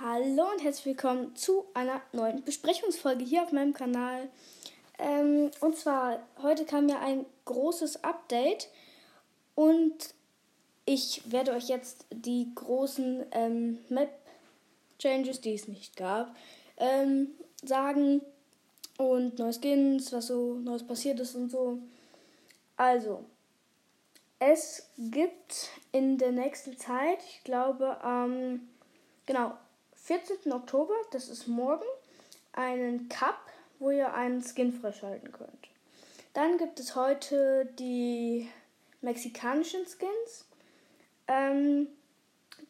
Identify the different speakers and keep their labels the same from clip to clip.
Speaker 1: Hallo und herzlich willkommen zu einer neuen Besprechungsfolge hier auf meinem Kanal. Ähm, und zwar, heute kam ja ein großes Update und ich werde euch jetzt die großen ähm, Map-Changes, die es nicht gab, ähm, sagen. Und neue Skins, was so Neues passiert ist und so. Also, es gibt in der nächsten Zeit, ich glaube ähm, genau, 14. Oktober, das ist morgen, einen Cup, wo ihr einen Skin freischalten könnt. Dann gibt es heute die mexikanischen Skins. Ähm,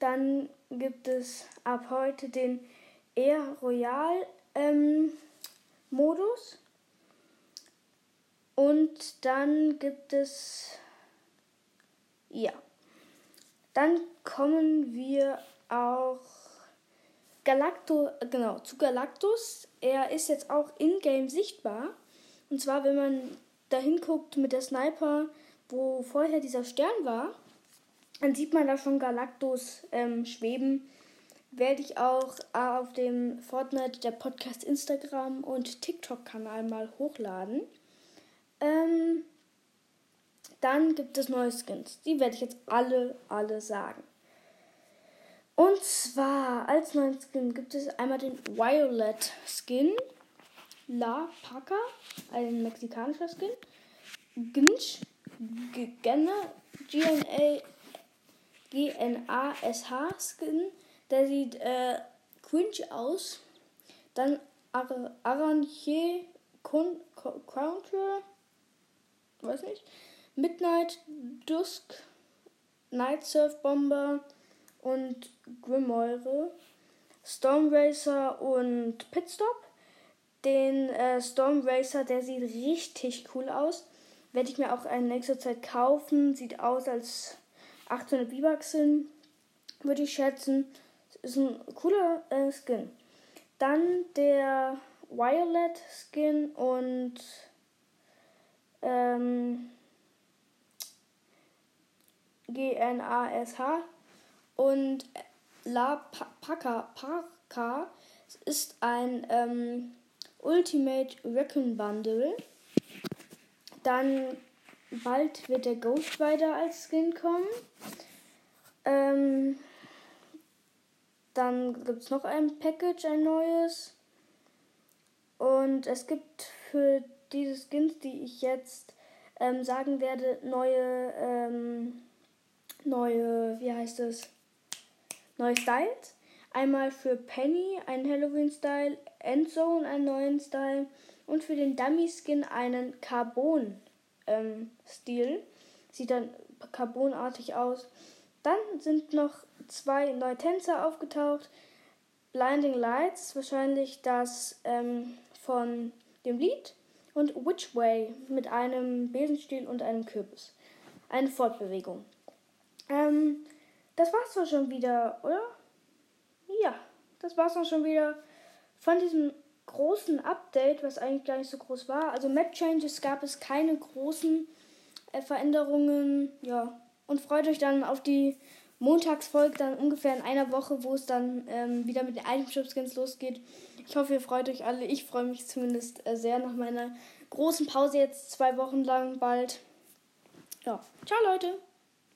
Speaker 1: dann gibt es ab heute den Air Royal ähm, Modus. Und dann gibt es ja. Dann kommen wir auch Galacto, genau, zu Galactus. Er ist jetzt auch in-game sichtbar. Und zwar, wenn man da hinguckt mit der Sniper, wo vorher dieser Stern war, dann sieht man da schon Galactus ähm, schweben. Werde ich auch auf dem Fortnite, der Podcast Instagram und TikTok-Kanal mal hochladen. Ähm, dann gibt es neue Skins. Die werde ich jetzt alle, alle sagen. Und zwar als neuen Skin gibt es einmal den Violet Skin. La Paca, ein mexikanischer Skin. Gnsch, Gena, G-N-A, G-N-A-S-H Skin. Der sieht äh, cringe aus. Dann Ar Aranje Counter, weiß nicht. Midnight Dusk, Night Surf Bomber und Grimoire, Storm Racer und Pitstop. Den äh, Storm Racer, der sieht richtig cool aus. Werde ich mir auch in nächster Zeit kaufen. Sieht aus als 800 V-Bucks sind, würde ich schätzen. Ist ein cooler äh, Skin. Dann der Violet Skin und ähm, G-N-A-S-H und La Paca Paca ist ein ähm, Ultimate Recon Bundle. Dann bald wird der Ghost Rider als Skin kommen. Ähm, dann gibt es noch ein Package, ein neues. Und es gibt für diese Skins, die ich jetzt ähm, sagen werde, neue, ähm, neue, wie heißt es? Neue Styles. Einmal für Penny einen Halloween-Style, Endzone einen neuen Style und für den Dummy-Skin einen Carbon-Stil. Ähm, Sieht dann carbonartig aus. Dann sind noch zwei neue Tänzer aufgetaucht. Blinding Lights, wahrscheinlich das ähm, von dem Lied. Und Which Way mit einem Besenstiel und einem Kürbis. Eine Fortbewegung. Das war's doch schon wieder, oder? Ja, das war's doch schon wieder von diesem großen Update, was eigentlich gar nicht so groß war. Also Map Changes gab es keine großen äh, Veränderungen. Ja, und freut euch dann auf die Montagsfolge, dann ungefähr in einer Woche, wo es dann ähm, wieder mit den Itemshop-Skins losgeht. Ich hoffe, ihr freut euch alle. Ich freue mich zumindest äh, sehr nach meiner großen Pause jetzt zwei Wochen lang bald. Ja, ciao Leute.